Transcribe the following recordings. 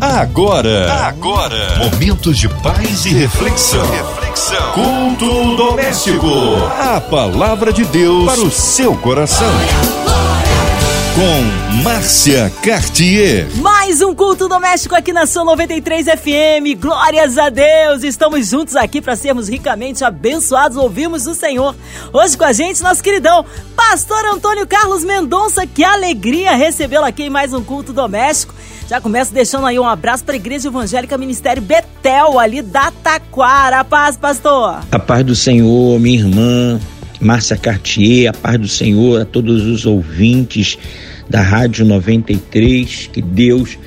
Agora, agora, momentos de paz e reflexão. reflexão. Culto doméstico. A palavra de Deus para o seu coração. Com Márcia Cartier. Mais um culto doméstico aqui na São 93 FM. Glórias a Deus. Estamos juntos aqui para sermos ricamente abençoados. Ouvimos o Senhor. Hoje com a gente, nosso queridão, Pastor Antônio Carlos Mendonça. Que alegria recebê-lo aqui em mais um culto doméstico. Já começo deixando aí um abraço para a Igreja Evangélica Ministério Betel, ali da Taquara. Paz, pastor. A paz do Senhor, minha irmã Márcia Cartier, a paz do Senhor a todos os ouvintes da Rádio 93. Que Deus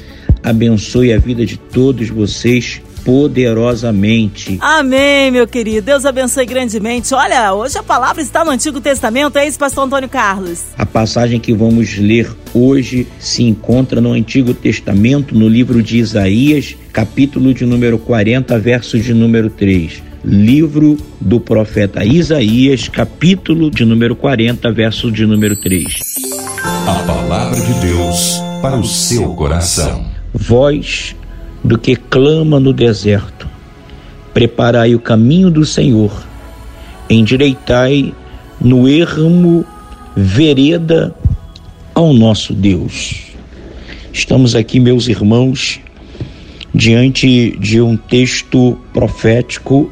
abençoe a vida de todos vocês poderosamente. Amém, meu querido. Deus abençoe grandemente. Olha, hoje a palavra está no Antigo Testamento, é isso, pastor Antônio Carlos? A passagem que vamos ler hoje se encontra no Antigo Testamento, no livro de Isaías, capítulo de número 40, verso de número 3 livro do profeta Isaías, capítulo de número 40, verso de número 3. A palavra de Deus para o seu coração. Voz do que clama no deserto. Preparai o caminho do Senhor, endireitai no ermo vereda ao nosso Deus. Estamos aqui, meus irmãos, diante de um texto profético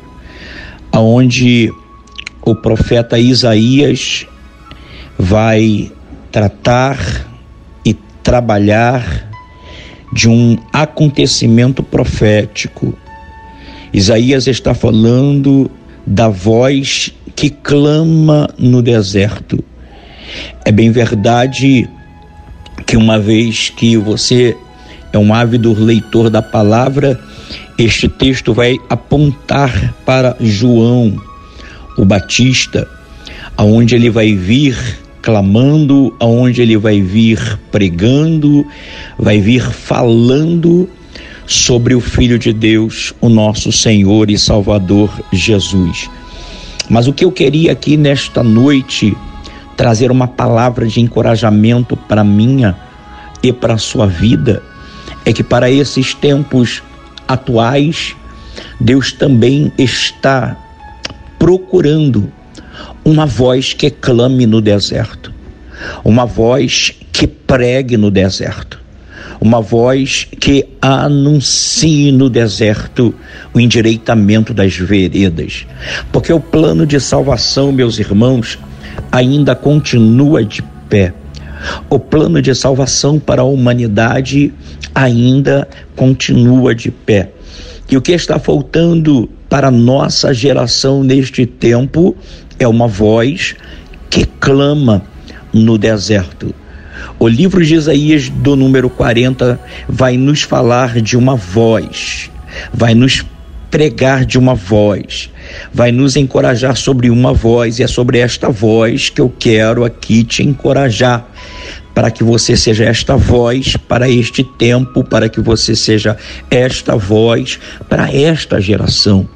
aonde o profeta Isaías vai tratar e trabalhar de um acontecimento profético. Isaías está falando da voz que clama no deserto. É bem verdade que uma vez que você é um ávido leitor da palavra, este texto vai apontar para João, o Batista, aonde ele vai vir clamando, aonde ele vai vir pregando, vai vir falando sobre o Filho de Deus, o nosso Senhor e Salvador Jesus. Mas o que eu queria aqui nesta noite trazer uma palavra de encorajamento para minha e para sua vida é que para esses tempos atuais Deus também está procurando uma voz que clame no deserto, uma voz que pregue no deserto, uma voz que anuncie no deserto o endireitamento das veredas, porque o plano de salvação, meus irmãos, ainda continua de pé. O plano de salvação para a humanidade ainda continua de pé. E o que está faltando para a nossa geração neste tempo é uma voz que clama no deserto. O livro de Isaías, do número 40, vai nos falar de uma voz, vai nos pregar de uma voz, vai nos encorajar sobre uma voz, e é sobre esta voz que eu quero aqui te encorajar para que você seja esta voz para este tempo, para que você seja esta voz para esta geração.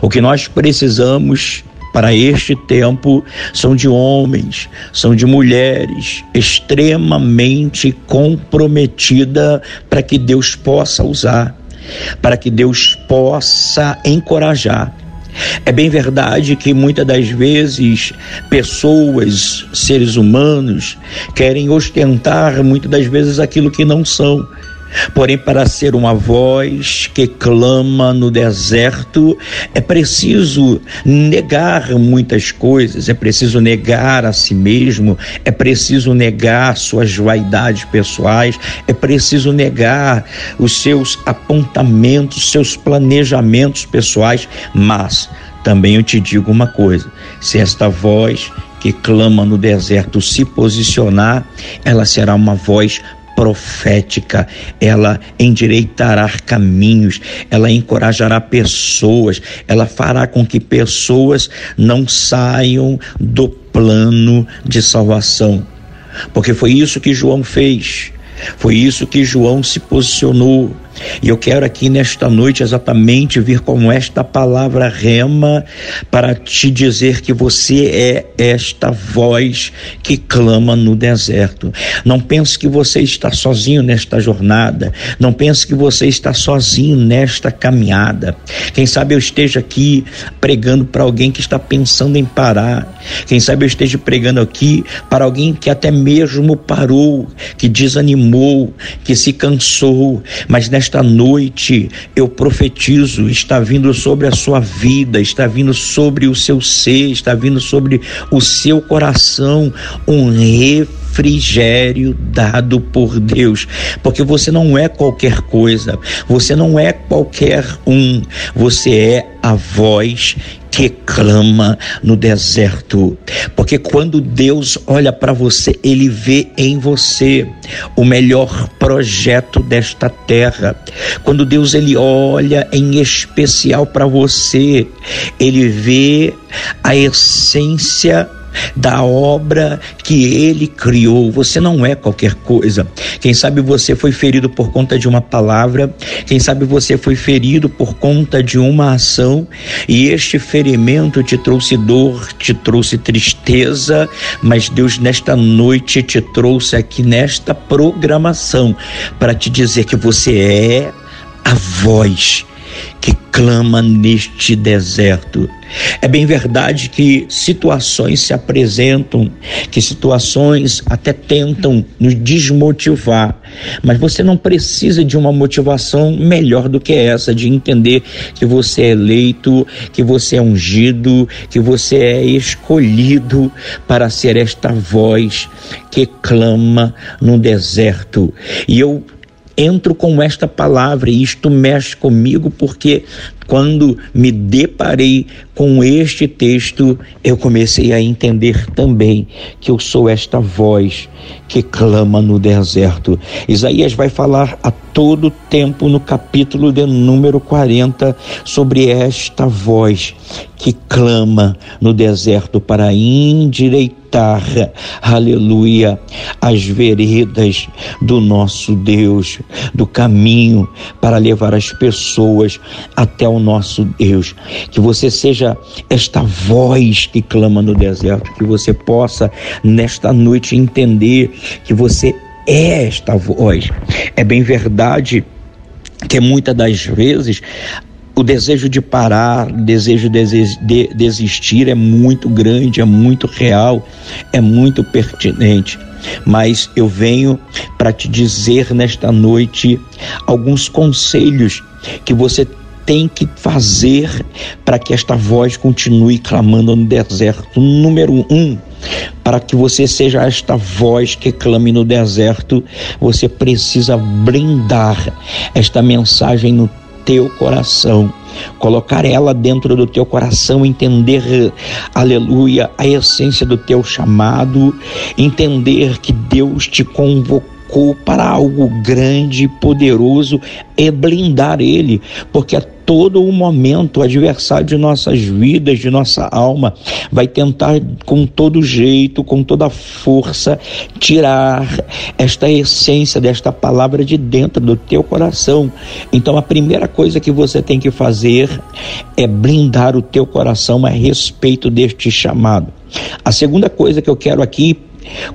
O que nós precisamos para este tempo são de homens, são de mulheres extremamente comprometida para que Deus possa usar, para que Deus possa encorajar. É bem verdade que muitas das vezes pessoas, seres humanos, querem ostentar muitas das vezes aquilo que não são. Porém, para ser uma voz que clama no deserto, é preciso negar muitas coisas, é preciso negar a si mesmo, é preciso negar suas vaidades pessoais, é preciso negar os seus apontamentos, seus planejamentos pessoais, mas também eu te digo uma coisa: se esta voz que clama no deserto se posicionar, ela será uma voz profética, ela endireitará caminhos, ela encorajará pessoas, ela fará com que pessoas não saiam do plano de salvação. Porque foi isso que João fez. Foi isso que João se posicionou. E eu quero aqui nesta noite exatamente vir com esta palavra rema para te dizer que você é esta voz que clama no deserto. Não pense que você está sozinho nesta jornada. Não pense que você está sozinho nesta caminhada. Quem sabe eu esteja aqui pregando para alguém que está pensando em parar. Quem sabe eu esteja pregando aqui para alguém que até mesmo parou, que desanimou, que se cansou, mas nesta noite eu profetizo, está vindo sobre a sua vida, está vindo sobre o seu ser, está vindo sobre o seu coração um refrigério dado por Deus, porque você não é qualquer coisa, você não é qualquer um, você é a voz que clama no deserto. Porque quando Deus olha para você, ele vê em você o melhor projeto desta terra. Quando Deus ele olha em especial para você, ele vê a essência da obra que ele criou. Você não é qualquer coisa. Quem sabe você foi ferido por conta de uma palavra, quem sabe você foi ferido por conta de uma ação e este ferimento te trouxe dor, te trouxe tristeza, mas Deus nesta noite te trouxe aqui nesta programação para te dizer que você é a voz que clama neste deserto. É bem verdade que situações se apresentam, que situações até tentam nos desmotivar, mas você não precisa de uma motivação melhor do que essa, de entender que você é eleito, que você é ungido, que você é escolhido para ser esta voz que clama no deserto. E eu entro com esta palavra e isto mexe comigo porque quando me deparei com este texto, eu comecei a entender também que eu sou esta voz que clama no deserto. Isaías vai falar a todo tempo no capítulo de número 40 sobre esta voz que clama no deserto para endireitar, aleluia, as veredas do nosso Deus, do caminho para levar as pessoas até o nosso Deus. Que você seja esta voz que clama no deserto, que você possa nesta noite entender que você é esta voz. É bem verdade que muitas das vezes o desejo de parar, o desejo de desistir é muito grande, é muito real, é muito pertinente. Mas eu venho para te dizer nesta noite alguns conselhos que você tem que fazer para que esta voz continue clamando no deserto? Número um, para que você seja esta voz que clame no deserto, você precisa blindar esta mensagem no teu coração, colocar ela dentro do teu coração, entender, aleluia, a essência do teu chamado, entender que Deus te convocou para algo grande e poderoso é blindar ele, porque a todo o momento o adversário de nossas vidas, de nossa alma, vai tentar com todo jeito, com toda força, tirar esta essência desta palavra de dentro do teu coração. Então a primeira coisa que você tem que fazer é blindar o teu coração a respeito deste chamado. A segunda coisa que eu quero aqui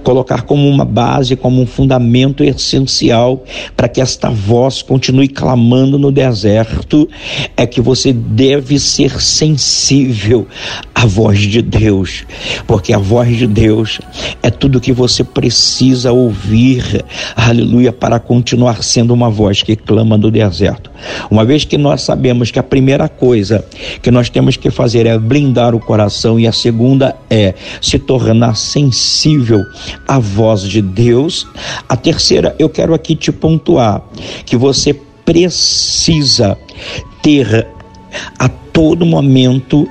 colocar como uma base, como um fundamento essencial para que esta voz continue clamando no deserto, é que você deve ser sensível à voz de Deus, porque a voz de Deus é tudo que você precisa ouvir, aleluia, para continuar sendo uma voz que clama no deserto. Uma vez que nós sabemos que a primeira coisa que nós temos que fazer é blindar o coração e a segunda é se tornar sensível a voz de Deus. A terceira, eu quero aqui te pontuar que você precisa ter a todo momento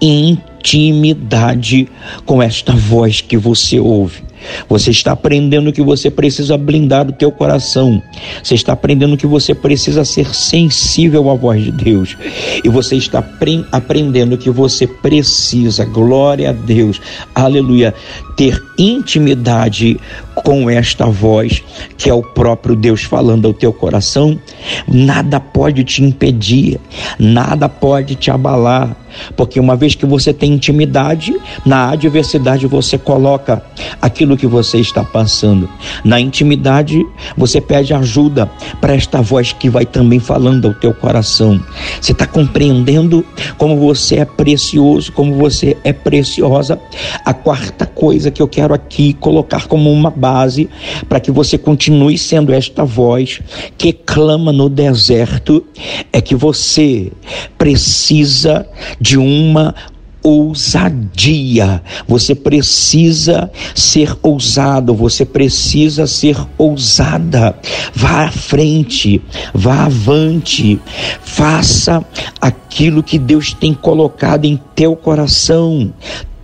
intimidade com esta voz que você ouve. Você está aprendendo que você precisa blindar o teu coração. Você está aprendendo que você precisa ser sensível à voz de Deus. E você está aprendendo que você precisa, glória a Deus, aleluia, ter intimidade com esta voz, que é o próprio Deus falando ao teu coração, nada pode te impedir, nada pode te abalar, porque uma vez que você tem intimidade, na adversidade você coloca aquilo que você está passando. Na intimidade, você pede ajuda para esta voz que vai também falando ao teu coração. Você está compreendendo como você é precioso, como você é preciosa. A quarta coisa que eu quero aqui colocar como uma base para que você continue sendo esta voz que clama no deserto é que você precisa de uma ousadia. Você precisa ser ousado, você precisa ser ousada. Vá à frente, vá avante, faça aquilo que Deus tem colocado em teu coração.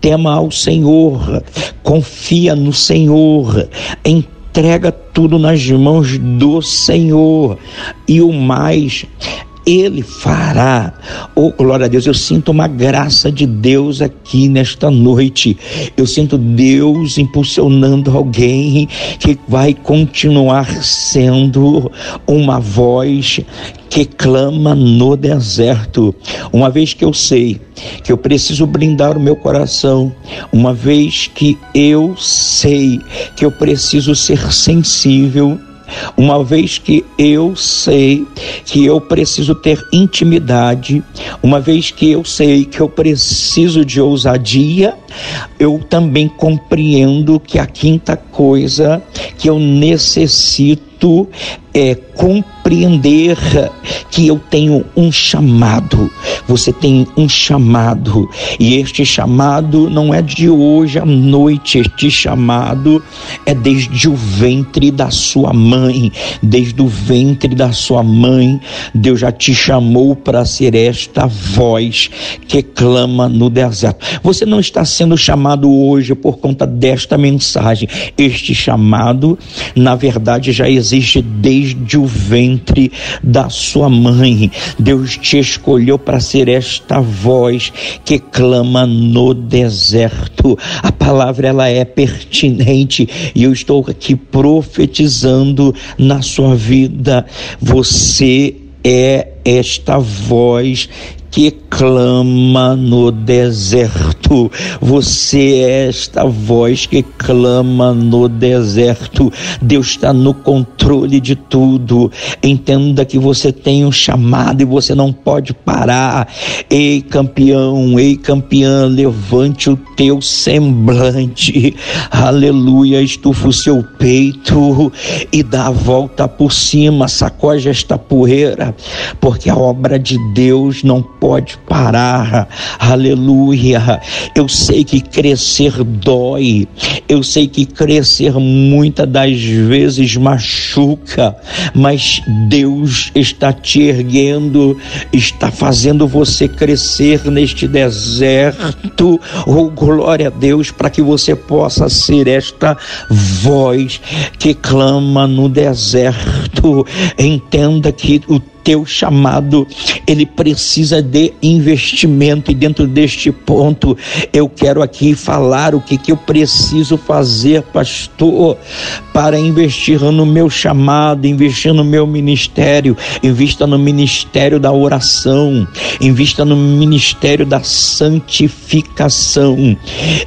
Tema ao Senhor, confia no Senhor, entrega tudo nas mãos do Senhor. E o mais ele fará. Oh, glória a Deus, eu sinto uma graça de Deus aqui nesta noite. Eu sinto Deus impulsionando alguém que vai continuar sendo uma voz que clama no deserto. Uma vez que eu sei que eu preciso brindar o meu coração, uma vez que eu sei que eu preciso ser sensível uma vez que eu sei que eu preciso ter intimidade, uma vez que eu sei que eu preciso de ousadia, eu também compreendo que a quinta coisa que eu necessito é compreender que eu tenho um chamado. Você tem um chamado, e este chamado não é de hoje à noite, este chamado é desde o ventre da sua mãe, desde o ventre da sua mãe, Deus já te chamou para ser esta voz que clama no deserto. Você não está sendo chamado hoje por conta desta mensagem. Este chamado, na verdade, já existe desde o ventre da sua mãe. Deus te escolheu para ser esta voz que clama no deserto. A palavra ela é pertinente e eu estou aqui profetizando na sua vida. Você é esta voz que clama no deserto. Você é esta voz que clama no deserto. Deus está no controle de tudo. Entenda que você tem um chamado e você não pode parar. Ei, campeão, ei, campeã, levante o teu semblante. Aleluia, estufa o seu peito e dá a volta por cima, sacode esta poeira, porque a obra de Deus não pode parar. Aleluia. Eu sei que crescer dói. Eu sei que crescer muitas das vezes machuca, mas Deus está te erguendo, está fazendo você crescer neste deserto. Oh, glória a Deus, para que você possa ser esta voz que clama no deserto. Entenda que o teu chamado, ele precisa de investimento. E dentro deste ponto, eu quero aqui falar o que, que eu preciso fazer, pastor, para investir no meu chamado, investir no meu ministério, invista no ministério da oração, invista no ministério da santificação,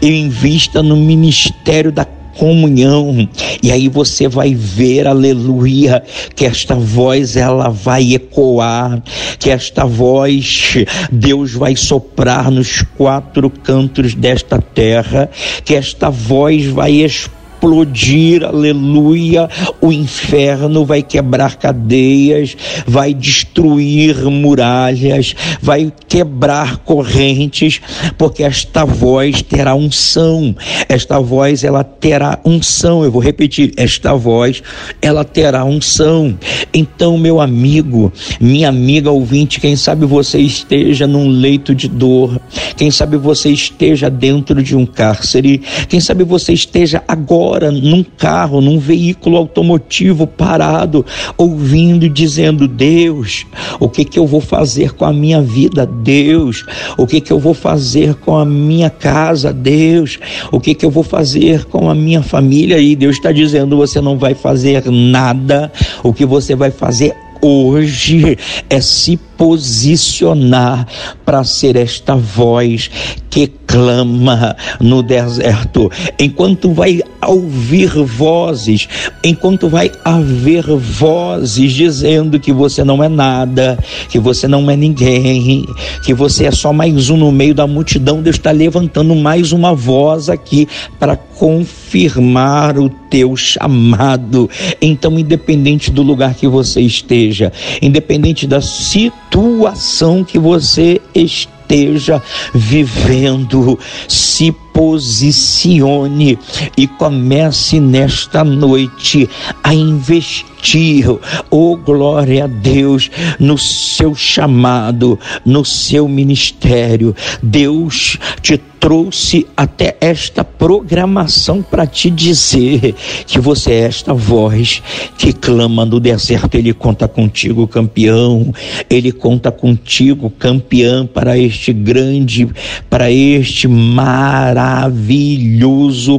invista no ministério da comunhão. E aí você vai ver, aleluia, que esta voz ela vai ecoar, que esta voz Deus vai soprar nos quatro cantos desta terra, que esta voz vai expor explodir, aleluia. O inferno vai quebrar cadeias, vai destruir muralhas, vai quebrar correntes, porque esta voz terá unção. Esta voz ela terá unção. Eu vou repetir, esta voz ela terá unção. Então, meu amigo, minha amiga ouvinte, quem sabe você esteja num leito de dor, quem sabe você esteja dentro de um cárcere, quem sabe você esteja agora num carro, num veículo automotivo parado, ouvindo e dizendo: Deus, o que que eu vou fazer com a minha vida? Deus, o que que eu vou fazer com a minha casa? Deus, o que que eu vou fazer com a minha família? E Deus está dizendo: você não vai fazer nada, o que você vai fazer hoje é se posicionar para ser esta voz que clama no deserto. Enquanto vai ouvir vozes, enquanto vai haver vozes dizendo que você não é nada, que você não é ninguém, que você é só mais um no meio da multidão, Deus está levantando mais uma voz aqui para confirmar o teu chamado. Então, independente do lugar que você esteja, independente da situação que você esteja vivendo, se posicione e comece nesta noite a investir, oh glória a Deus, no seu chamado, no seu ministério. Deus te trouxe até esta programação para te dizer que você é esta voz que clama no deserto. Ele conta contigo, campeão. Ele conta contigo, campeão, para este grande, para este maravilhoso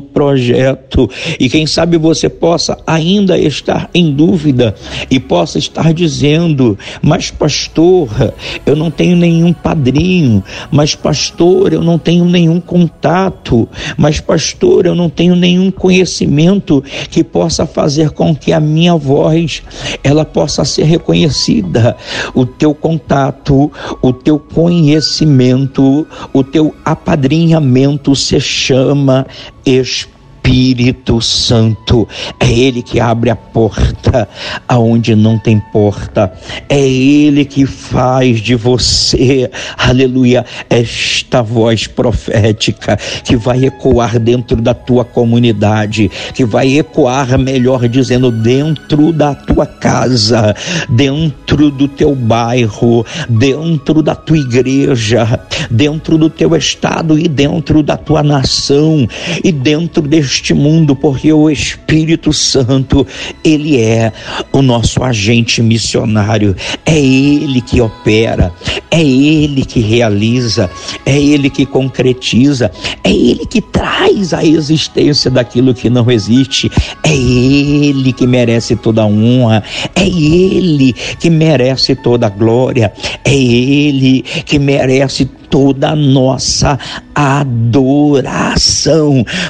projeto. E quem sabe você possa ainda estar em dúvida e possa estar dizendo: Mas, pastor, eu não tenho nenhum padrinho, mas, pastor, eu não tenho nenhum nenhum contato, mas pastor, eu não tenho nenhum conhecimento que possa fazer com que a minha voz ela possa ser reconhecida. O teu contato, o teu conhecimento, o teu apadrinhamento se chama Espírito Espírito Santo. É Ele que abre a porta aonde não tem porta. É Ele que faz de você, aleluia, esta voz profética que vai ecoar dentro da tua comunidade, que vai ecoar, melhor dizendo, dentro da tua casa, dentro do teu bairro, dentro da tua igreja, dentro do teu estado e dentro da tua nação e dentro deste neste mundo, porque o Espírito Santo, ele é o nosso agente missionário, é ele que opera, é ele que realiza, é ele que concretiza, é ele que traz a existência daquilo que não existe, é ele que merece toda a honra, é ele que merece toda a glória, é ele que merece toda a nossa adoração,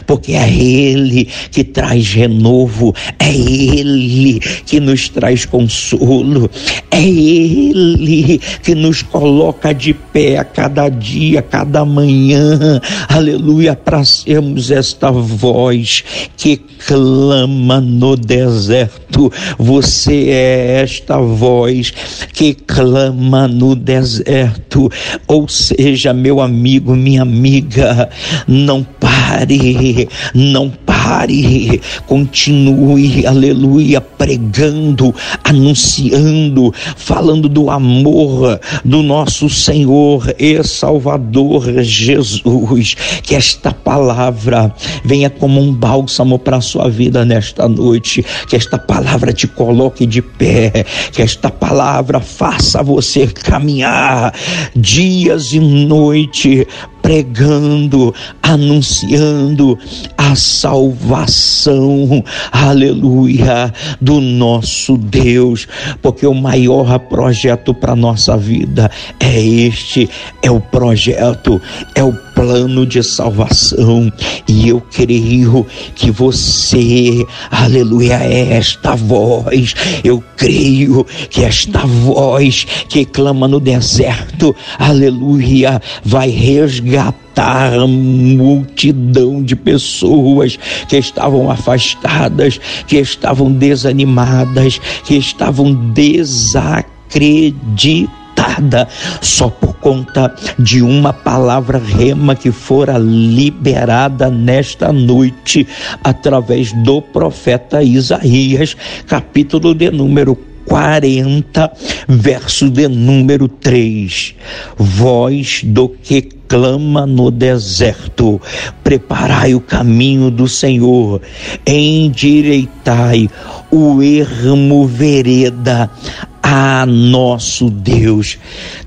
porque é Ele que traz renovo, é Ele que nos traz consolo, é Ele que nos coloca de pé a cada dia, a cada manhã, aleluia, para sermos esta voz que clama no deserto. Você é esta voz que clama no deserto, ou seja, Seja meu amigo, minha amiga, não pare, não pare, continue, aleluia, pregando, anunciando, falando do amor do nosso Senhor e Salvador Jesus. Que esta palavra venha como um bálsamo para a sua vida nesta noite, que esta palavra te coloque de pé, que esta palavra faça você caminhar dias e noite pregando, anunciando a salvação, aleluia, do nosso Deus, porque o maior projeto para nossa vida é este, é o projeto, é o plano de salvação, e eu creio que você, aleluia, é esta voz, eu creio que esta voz que clama no deserto, aleluia, vai resgatar resgatar a multidão de pessoas que estavam afastadas, que estavam desanimadas, que estavam desacreditadas só por conta de uma palavra rema que fora liberada nesta noite através do profeta Isaías, capítulo de número 40, verso de número 3. Voz do que clama no deserto. Preparai o caminho do Senhor, endireitai o ermo vereda a nosso Deus.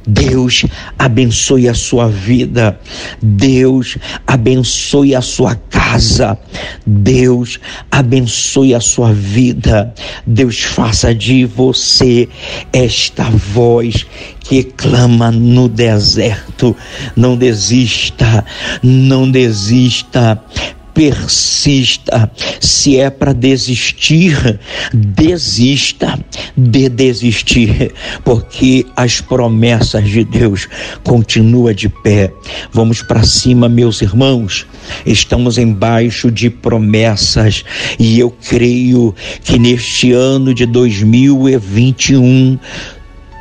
Deus abençoe a sua vida. Deus abençoe a sua casa. Deus abençoe a sua vida. Deus faça de você esta voz que clama no deserto. Não desista, não desista persista. Se é para desistir, desista de desistir, porque as promessas de Deus continuam de pé. Vamos para cima, meus irmãos. Estamos embaixo de promessas e eu creio que neste ano de 2021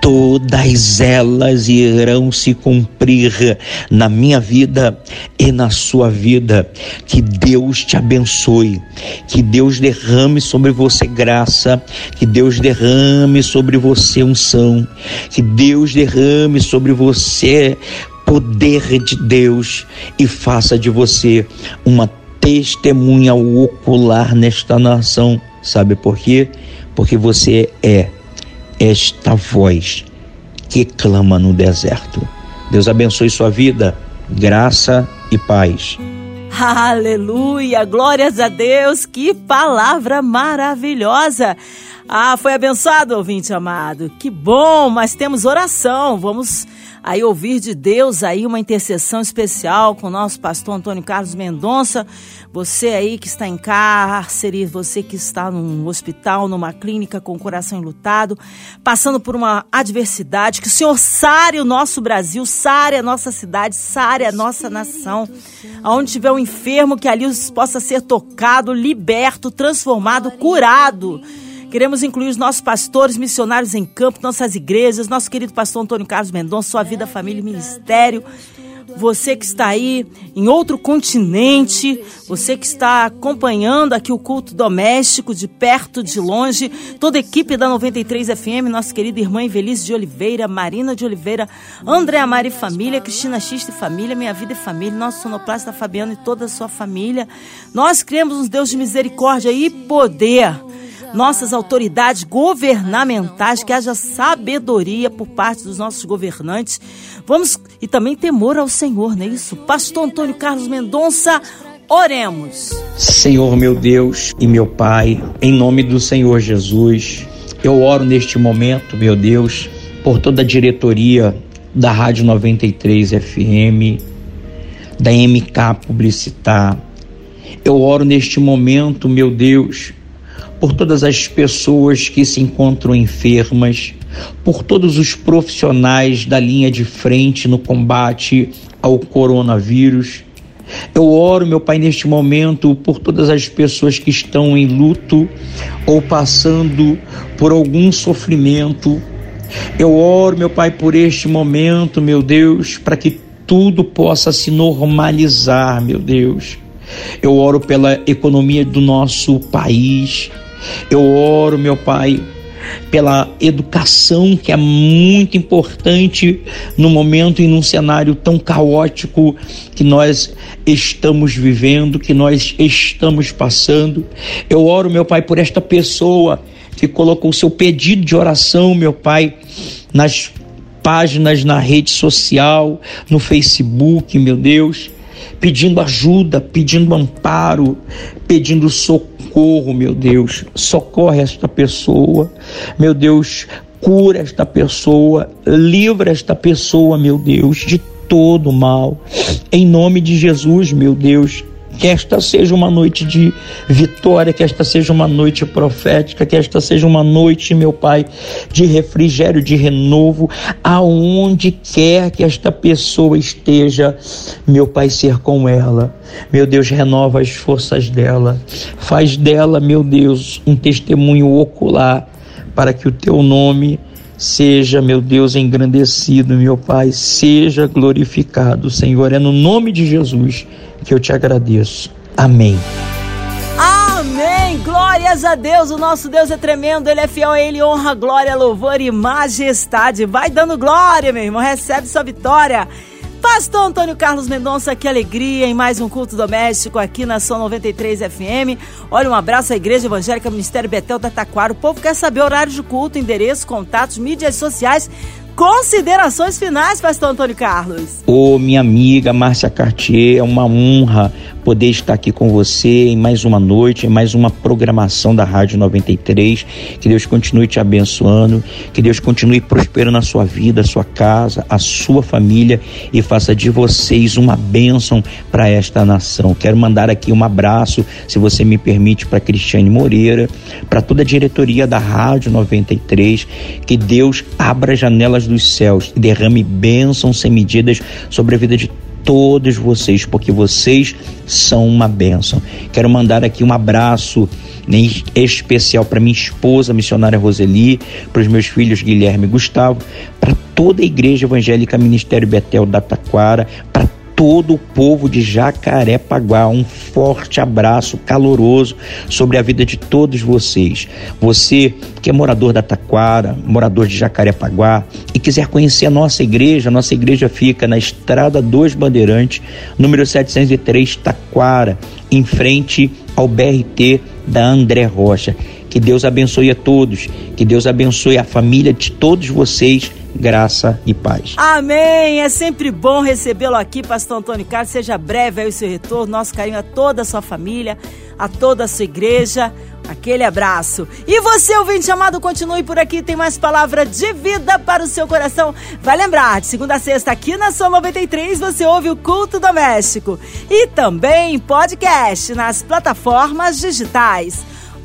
todas elas irão se cumprir na minha vida e na sua vida. Que Deus te abençoe, que Deus derrame sobre você graça, que Deus derrame sobre você unção, que Deus derrame sobre você poder de Deus e faça de você uma testemunha ocular nesta nação. Sabe por quê? Porque você é esta voz que clama no deserto. Deus abençoe sua vida, graça e paz. Aleluia! Glórias a Deus! Que palavra maravilhosa! Ah, foi abençoado, ouvinte amado. Que bom, mas temos oração. Vamos aí ouvir de Deus aí uma intercessão especial com o nosso pastor Antônio Carlos Mendonça. Você aí que está em cárcere, você que está num hospital, numa clínica com o coração enlutado, passando por uma adversidade, que o Senhor sare o nosso Brasil, sare a nossa cidade, sare a nossa nação. Aonde tiver um enfermo, que ali possa ser tocado, liberto, transformado, curado. Queremos incluir os nossos pastores, missionários em campo, nossas igrejas, nosso querido pastor Antônio Carlos Mendonça, sua vida, família e ministério. Você que está aí em outro continente, você que está acompanhando aqui o culto doméstico de perto, de longe, toda a equipe da 93 FM, nossa querida irmã Invelise de Oliveira, Marina de Oliveira, André Amari Família, Cristina Xista e Família, Minha Vida e Família, nosso sonoplasta Fabiano e toda a sua família. Nós cremos um Deus de misericórdia e poder nossas autoridades governamentais, que haja sabedoria por parte dos nossos governantes. Vamos e também temor ao Senhor, não é isso? Pastor Antônio Carlos Mendonça, oremos. Senhor meu Deus e meu Pai, em nome do Senhor Jesus, eu oro neste momento, meu Deus, por toda a diretoria da Rádio 93 FM, da MK Publicitar. Eu oro neste momento, meu Deus, por todas as pessoas que se encontram enfermas, por todos os profissionais da linha de frente no combate ao coronavírus. Eu oro, meu Pai, neste momento por todas as pessoas que estão em luto ou passando por algum sofrimento. Eu oro, meu Pai, por este momento, meu Deus, para que tudo possa se normalizar, meu Deus. Eu oro pela economia do nosso país. Eu oro, meu Pai, pela educação que é muito importante no momento e num cenário tão caótico que nós estamos vivendo, que nós estamos passando. Eu oro, meu Pai, por esta pessoa que colocou o seu pedido de oração, meu Pai, nas páginas na rede social, no Facebook, meu Deus, pedindo ajuda, pedindo amparo, pedindo socorro socorro, meu Deus. Socorre esta pessoa, meu Deus. Cura esta pessoa, livra esta pessoa, meu Deus, de todo mal. Em nome de Jesus, meu Deus, que esta seja uma noite de vitória, que esta seja uma noite profética, que esta seja uma noite, meu Pai, de refrigério, de renovo, aonde quer que esta pessoa esteja, meu Pai, ser com ela. Meu Deus, renova as forças dela, faz dela, meu Deus, um testemunho ocular para que o teu nome seja, meu Deus, engrandecido, meu Pai, seja glorificado, Senhor. É no nome de Jesus que eu te agradeço. Amém. Amém! Glórias a Deus! O nosso Deus é tremendo, Ele é fiel Ele, honra, glória, louvor e majestade. Vai dando glória, meu irmão, recebe sua vitória. Pastor Antônio Carlos Mendonça, que alegria em mais um culto doméstico aqui na Som 93 FM. Olha, um abraço à Igreja Evangélica Ministério Betel da Taquara. O povo quer saber horário de culto, endereço, contatos, mídias sociais. Considerações finais, Pastor Antônio Carlos. Ô, minha amiga Márcia Cartier, é uma honra poder estar aqui com você em mais uma noite, em mais uma programação da Rádio 93. Que Deus continue te abençoando, que Deus continue prosperando a sua vida, a sua casa, a sua família e faça de vocês uma bênção para esta nação. Quero mandar aqui um abraço, se você me permite, para Cristiane Moreira, para toda a diretoria da Rádio 93. Que Deus abra as dos céus e derrame bênçãos sem medidas sobre a vida de todos vocês, porque vocês são uma bênção. Quero mandar aqui um abraço né, especial para minha esposa, missionária Roseli, para os meus filhos Guilherme e Gustavo, para toda a Igreja Evangélica Ministério Betel da Taquara, para todo o povo de Jacarepaguá. Um forte abraço caloroso sobre a vida de todos vocês. Você que é morador da Taquara, morador de Jacarepaguá e quiser conhecer a nossa igreja, a nossa igreja fica na Estrada dos Bandeirantes, número 703 Taquara, em frente ao BRT da André Rocha. Que Deus abençoe a todos, que Deus abençoe a família de todos vocês graça e paz. Amém. É sempre bom recebê-lo aqui, Pastor Antônio Carlos. Seja breve aí o seu retorno. Nosso carinho a toda a sua família, a toda a sua igreja. Aquele abraço. E você, ouvinte amado, continue por aqui. Tem mais palavra de vida para o seu coração. Vai lembrar, de segunda a sexta, aqui na Sua 93, você ouve o Culto Doméstico. E também podcast nas plataformas digitais.